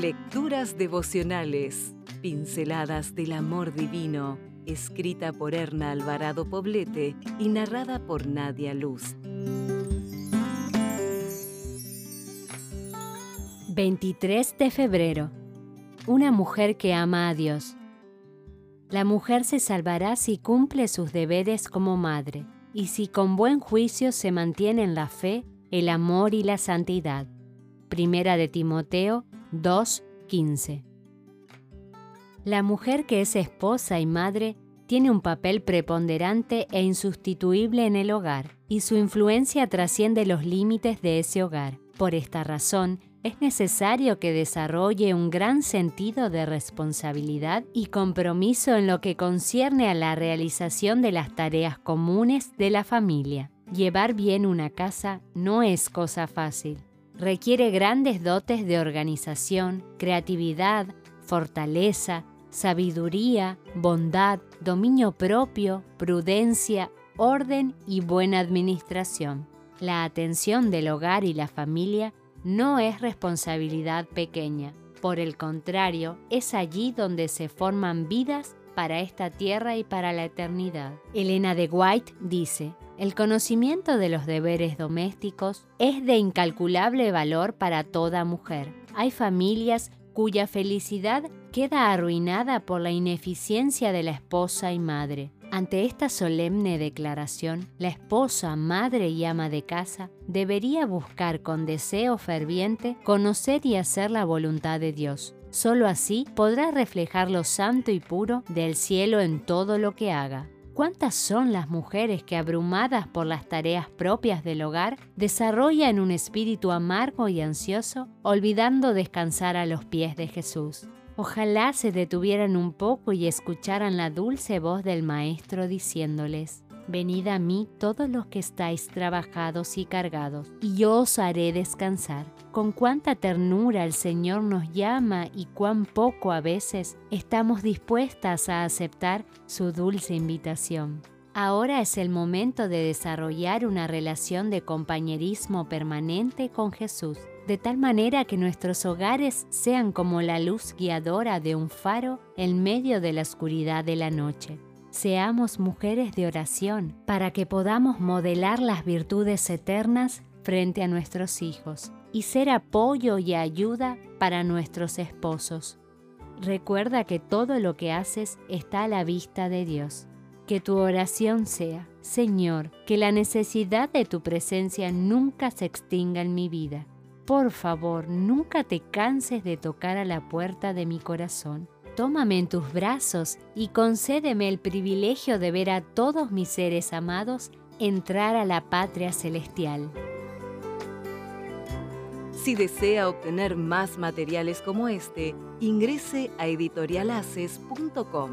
Lecturas devocionales, pinceladas del amor divino, escrita por Erna Alvarado Poblete y narrada por Nadia Luz. 23 de febrero. Una mujer que ama a Dios. La mujer se salvará si cumple sus deberes como madre y si con buen juicio se mantiene en la fe, el amor y la santidad. Primera de Timoteo 2.15. La mujer que es esposa y madre tiene un papel preponderante e insustituible en el hogar, y su influencia trasciende los límites de ese hogar. Por esta razón, es necesario que desarrolle un gran sentido de responsabilidad y compromiso en lo que concierne a la realización de las tareas comunes de la familia. Llevar bien una casa no es cosa fácil. Requiere grandes dotes de organización, creatividad, fortaleza, sabiduría, bondad, dominio propio, prudencia, orden y buena administración. La atención del hogar y la familia no es responsabilidad pequeña. Por el contrario, es allí donde se forman vidas para esta tierra y para la eternidad. Elena de White dice, el conocimiento de los deberes domésticos es de incalculable valor para toda mujer. Hay familias cuya felicidad queda arruinada por la ineficiencia de la esposa y madre. Ante esta solemne declaración, la esposa, madre y ama de casa debería buscar con deseo ferviente conocer y hacer la voluntad de Dios. Solo así podrá reflejar lo santo y puro del cielo en todo lo que haga. ¿Cuántas son las mujeres que, abrumadas por las tareas propias del hogar, desarrollan un espíritu amargo y ansioso, olvidando descansar a los pies de Jesús? Ojalá se detuvieran un poco y escucharan la dulce voz del Maestro diciéndoles, Venid a mí todos los que estáis trabajados y cargados, y yo os haré descansar. Con cuánta ternura el Señor nos llama y cuán poco a veces estamos dispuestas a aceptar su dulce invitación. Ahora es el momento de desarrollar una relación de compañerismo permanente con Jesús, de tal manera que nuestros hogares sean como la luz guiadora de un faro en medio de la oscuridad de la noche. Seamos mujeres de oración para que podamos modelar las virtudes eternas frente a nuestros hijos y ser apoyo y ayuda para nuestros esposos. Recuerda que todo lo que haces está a la vista de Dios. Que tu oración sea, Señor, que la necesidad de tu presencia nunca se extinga en mi vida. Por favor, nunca te canses de tocar a la puerta de mi corazón. Tómame en tus brazos y concédeme el privilegio de ver a todos mis seres amados entrar a la patria celestial. Si desea obtener más materiales como este, ingrese a editorialaces.com.